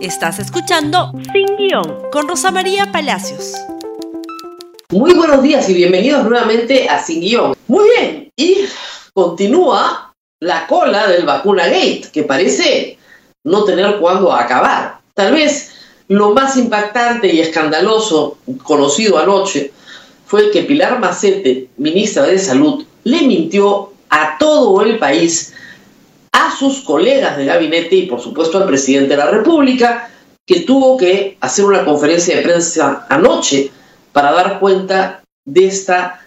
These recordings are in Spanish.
Estás escuchando Sin Guión con Rosa María Palacios. Muy buenos días y bienvenidos nuevamente a Sin Guión. Muy bien, y continúa la cola del vacuna gate, que parece no tener cuándo acabar. Tal vez lo más impactante y escandaloso conocido anoche fue que Pilar Macete, ministra de Salud, le mintió a todo el país a sus colegas de gabinete y por supuesto al presidente de la República, que tuvo que hacer una conferencia de prensa anoche para dar cuenta de esta,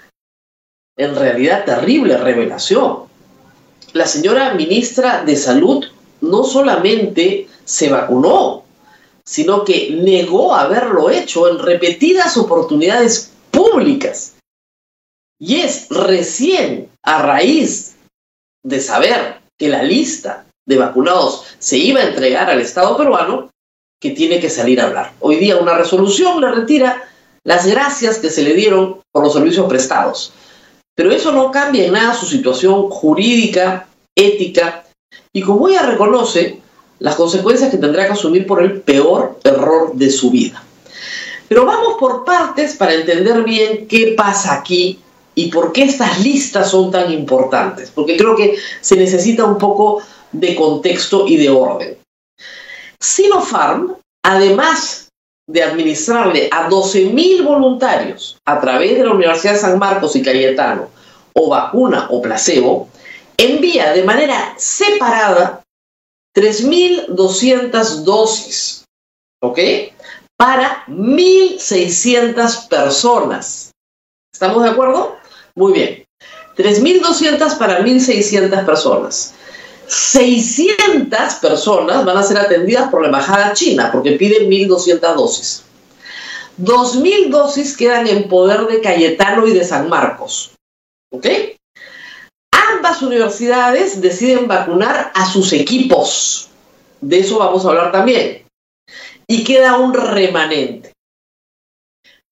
en realidad, terrible revelación. La señora ministra de Salud no solamente se vacunó, sino que negó haberlo hecho en repetidas oportunidades públicas. Y es recién a raíz de saber que la lista de vacunados se iba a entregar al Estado peruano, que tiene que salir a hablar. Hoy día una resolución le retira las gracias que se le dieron por los servicios prestados. Pero eso no cambia en nada su situación jurídica, ética, y como ella reconoce, las consecuencias que tendrá que asumir por el peor error de su vida. Pero vamos por partes para entender bien qué pasa aquí y por qué estas listas son tan importantes, porque creo que se necesita un poco de contexto y de orden. Sinopharm, además de administrarle a 12.000 voluntarios a través de la Universidad de San Marcos y Cayetano, o vacuna o placebo, envía de manera separada 3.200 dosis, ¿ok? Para 1.600 personas. ¿Estamos de acuerdo? Muy bien. 3.200 para 1.600 personas. 600 personas van a ser atendidas por la Embajada China porque piden 1.200 dosis. 2.000 dosis quedan en poder de Cayetano y de San Marcos. ¿Ok? Ambas universidades deciden vacunar a sus equipos. De eso vamos a hablar también. Y queda un remanente.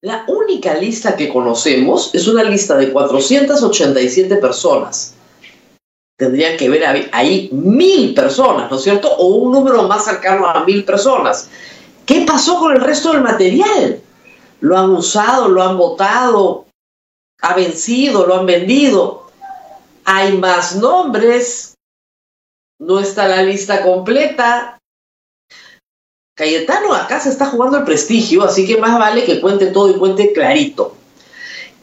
La única lista que conocemos es una lista de 487 personas. Tendrían que ver ahí mil personas, ¿no es cierto? O un número más cercano a mil personas. ¿Qué pasó con el resto del material? ¿Lo han usado? ¿Lo han votado? ¿Ha vencido? ¿Lo han vendido? Hay más nombres. No está la lista completa. Cayetano acá se está jugando el prestigio, así que más vale que cuente todo y cuente clarito.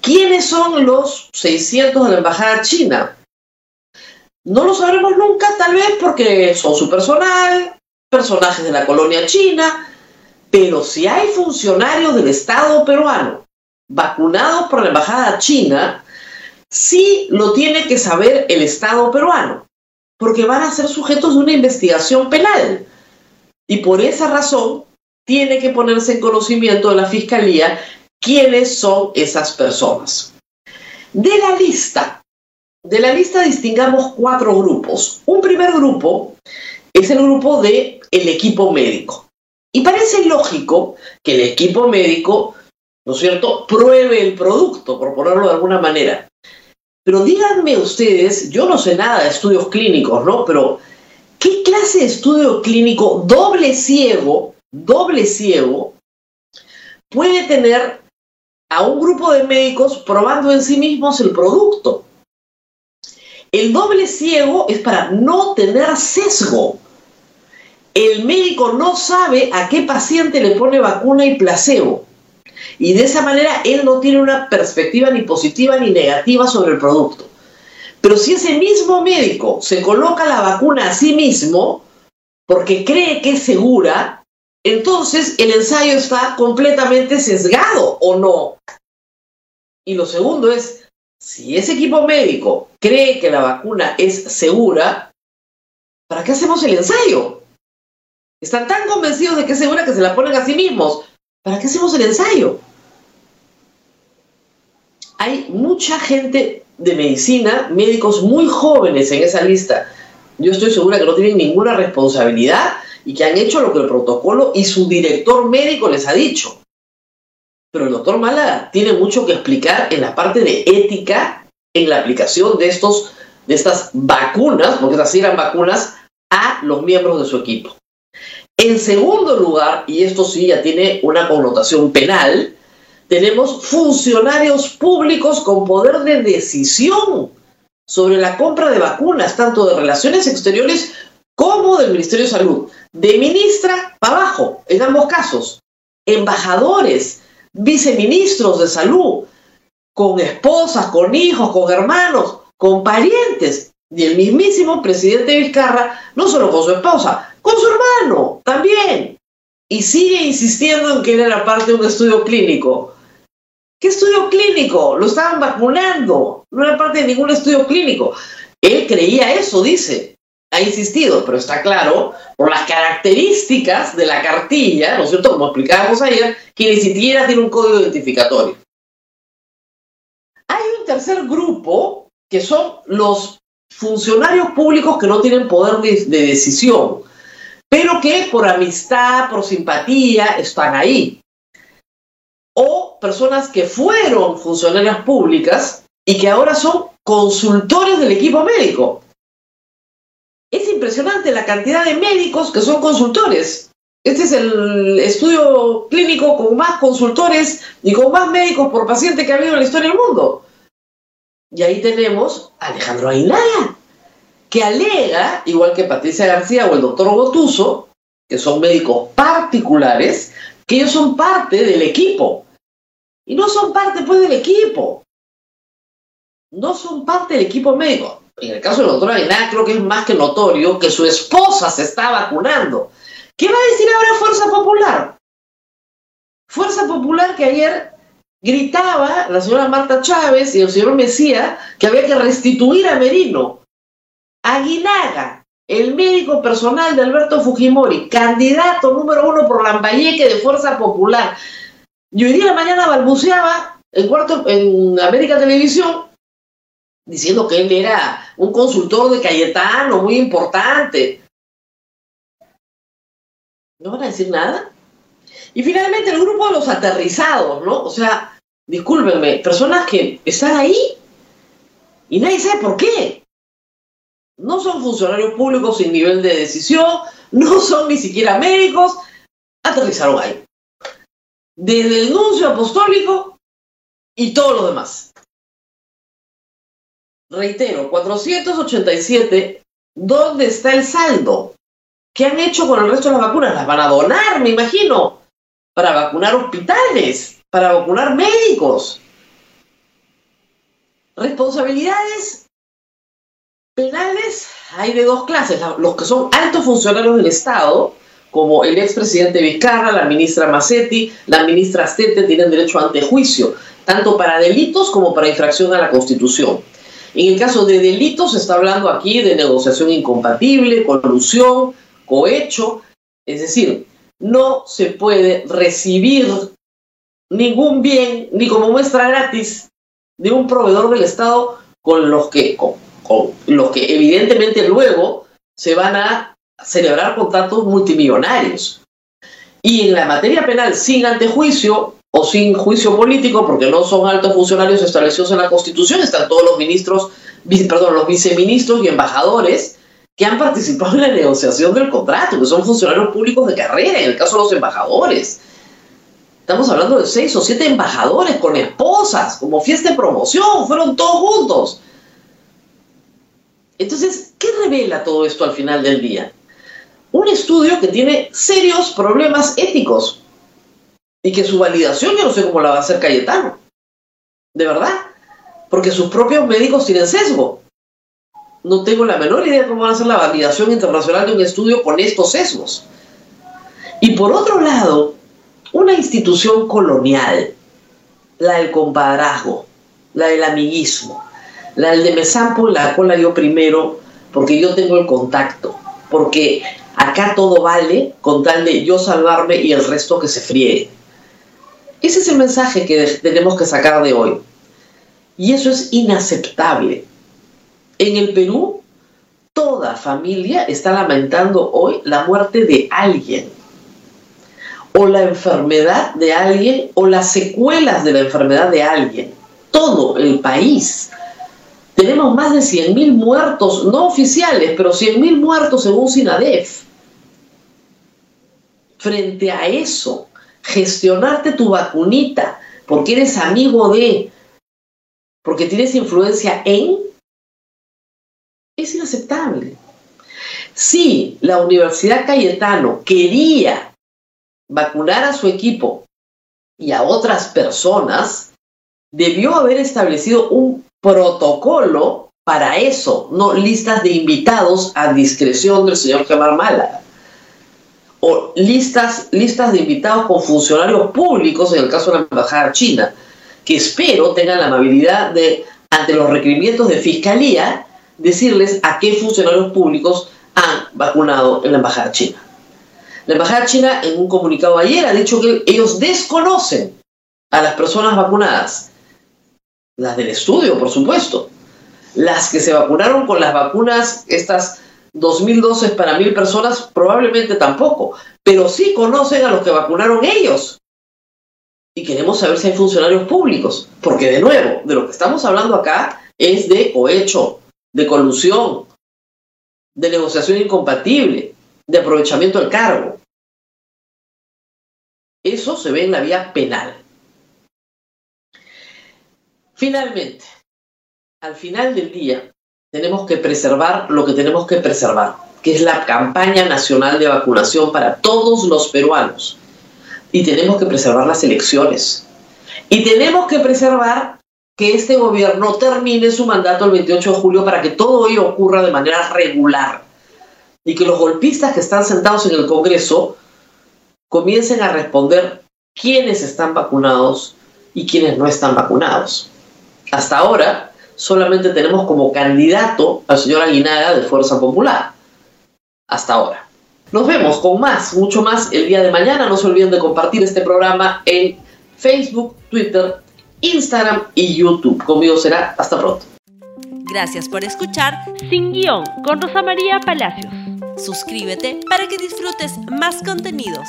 ¿Quiénes son los 600 de la Embajada China? No lo sabremos nunca, tal vez porque son su personal, personajes de la colonia china, pero si hay funcionarios del Estado peruano vacunados por la Embajada China, sí lo tiene que saber el Estado peruano, porque van a ser sujetos de una investigación penal. Y por esa razón tiene que ponerse en conocimiento de la Fiscalía quiénes son esas personas. De la lista, de la lista distingamos cuatro grupos. Un primer grupo es el grupo de el equipo médico. Y parece lógico que el equipo médico, ¿no es cierto?, pruebe el producto, por ponerlo de alguna manera. Pero díganme ustedes, yo no sé nada de estudios clínicos, ¿no? Pero ¿Qué clase de estudio clínico doble ciego, doble ciego, puede tener a un grupo de médicos probando en sí mismos el producto? El doble ciego es para no tener sesgo. El médico no sabe a qué paciente le pone vacuna y placebo. Y de esa manera él no tiene una perspectiva ni positiva ni negativa sobre el producto. Pero si ese mismo médico se coloca la vacuna a sí mismo porque cree que es segura, entonces el ensayo está completamente sesgado o no. Y lo segundo es, si ese equipo médico cree que la vacuna es segura, ¿para qué hacemos el ensayo? Están tan convencidos de que es segura que se la ponen a sí mismos. ¿Para qué hacemos el ensayo? Hay mucha gente de medicina, médicos muy jóvenes en esa lista. Yo estoy segura que no tienen ninguna responsabilidad y que han hecho lo que el protocolo y su director médico les ha dicho. Pero el doctor Mala tiene mucho que explicar en la parte de ética en la aplicación de, estos, de estas vacunas, porque así eran vacunas, a los miembros de su equipo. En segundo lugar, y esto sí ya tiene una connotación penal, tenemos funcionarios públicos con poder de decisión sobre la compra de vacunas, tanto de relaciones exteriores como del Ministerio de Salud. De ministra para abajo, en ambos casos. Embajadores, viceministros de salud, con esposas, con hijos, con hermanos, con parientes. Y el mismísimo presidente Vizcarra, no solo con su esposa, con su hermano también. Y sigue insistiendo en que él era parte de un estudio clínico. ¿Qué estudio clínico? Lo estaban vacunando. No era parte de ningún estudio clínico. Él creía eso, dice. Ha insistido, pero está claro, por las características de la cartilla, ¿no es cierto? Como explicábamos ayer, que ni siquiera tiene un código identificatorio. Hay un tercer grupo que son los funcionarios públicos que no tienen poder de, de decisión, pero que por amistad, por simpatía, están ahí o personas que fueron funcionarias públicas y que ahora son consultores del equipo médico. Es impresionante la cantidad de médicos que son consultores. Este es el estudio clínico con más consultores y con más médicos por paciente que ha habido en la historia del mundo. Y ahí tenemos a Alejandro Aguinaga, que alega, igual que Patricia García o el doctor Botuso, que son médicos particulares, que ellos son parte del equipo. Y no son parte pues del equipo. No son parte del equipo médico. En el caso del doctor Aguilar creo que es más que notorio que su esposa se está vacunando. ¿Qué va a decir ahora Fuerza Popular? Fuerza Popular que ayer gritaba la señora Marta Chávez y el señor Mesía que había que restituir a Merino. Aguinaga, el médico personal de Alberto Fujimori, candidato número uno por Lambayeque de Fuerza Popular, y hoy día la mañana balbuceaba en, cuarto, en América Televisión diciendo que él era un consultor de Cayetano muy importante. ¿No van a decir nada? Y finalmente el grupo de los aterrizados, ¿no? O sea, discúlpenme, personas que están ahí y nadie sabe por qué. No son funcionarios públicos sin nivel de decisión, no son ni siquiera médicos, aterrizaron ahí desde el nuncio apostólico y todo lo demás. Reitero, 487, ¿dónde está el saldo? ¿Qué han hecho con el resto de las vacunas? Las van a donar, me imagino, para vacunar hospitales, para vacunar médicos. Responsabilidades penales hay de dos clases, los que son altos funcionarios del Estado, como el expresidente Vizcarra, la ministra Massetti, la ministra Astete tienen derecho a antejuicio, tanto para delitos como para infracción a la Constitución. En el caso de delitos se está hablando aquí de negociación incompatible, colusión, cohecho, es decir, no se puede recibir ningún bien ni como muestra gratis de un proveedor del Estado con los que, con los que evidentemente luego se van a celebrar contratos multimillonarios. Y en la materia penal, sin antejuicio o sin juicio político, porque no son altos funcionarios establecidos en la Constitución, están todos los ministros, perdón, los viceministros y embajadores que han participado en la negociación del contrato, que son funcionarios públicos de carrera, en el caso de los embajadores. Estamos hablando de seis o siete embajadores con esposas, como fiesta de promoción, fueron todos juntos. Entonces, ¿qué revela todo esto al final del día? Un estudio que tiene serios problemas éticos y que su validación yo no sé cómo la va a hacer Cayetano. De verdad. Porque sus propios médicos tienen sesgo. No tengo la menor idea de cómo va a ser la validación internacional de un estudio con estos sesgos. Y por otro lado, una institución colonial, la del compadrazgo, la del amiguismo, la del de me la cola yo primero porque yo tengo el contacto, porque Acá todo vale con tal de yo salvarme y el resto que se friegue. Ese es el mensaje que tenemos que sacar de hoy. Y eso es inaceptable. En el Perú, toda familia está lamentando hoy la muerte de alguien, o la enfermedad de alguien, o las secuelas de la enfermedad de alguien. Todo el país. Tenemos más de 100.000 muertos, no oficiales, pero 100.000 muertos según SINADEF. Frente a eso, gestionarte tu vacunita, porque eres amigo de, porque tienes influencia en, es inaceptable. Si la Universidad Cayetano quería vacunar a su equipo y a otras personas, debió haber establecido un protocolo para eso, no listas de invitados a discreción del señor Gemar Málaga. O listas, listas de invitados con funcionarios públicos, en el caso de la Embajada China, que espero tengan la amabilidad de, ante los requerimientos de fiscalía, decirles a qué funcionarios públicos han vacunado en la Embajada China. La Embajada China en un comunicado ayer ha dicho que ellos desconocen a las personas vacunadas. Las del estudio, por supuesto. Las que se vacunaron con las vacunas, estas 2.000 dosis para 1.000 personas, probablemente tampoco. Pero sí conocen a los que vacunaron ellos. Y queremos saber si hay funcionarios públicos. Porque de nuevo, de lo que estamos hablando acá es de cohecho, de colusión, de negociación incompatible, de aprovechamiento del cargo. Eso se ve en la vía penal. Finalmente, al final del día, tenemos que preservar lo que tenemos que preservar, que es la campaña nacional de vacunación para todos los peruanos. Y tenemos que preservar las elecciones. Y tenemos que preservar que este gobierno termine su mandato el 28 de julio para que todo ello ocurra de manera regular y que los golpistas que están sentados en el Congreso comiencen a responder quiénes están vacunados y quiénes no están vacunados. Hasta ahora solamente tenemos como candidato al señor Aguinaga de Fuerza Popular. Hasta ahora. Nos vemos con más, mucho más el día de mañana. No se olviden de compartir este programa en Facebook, Twitter, Instagram y YouTube. Conmigo será hasta pronto. Gracias por escuchar Sin Guión con Rosa María Palacios. Suscríbete para que disfrutes más contenidos.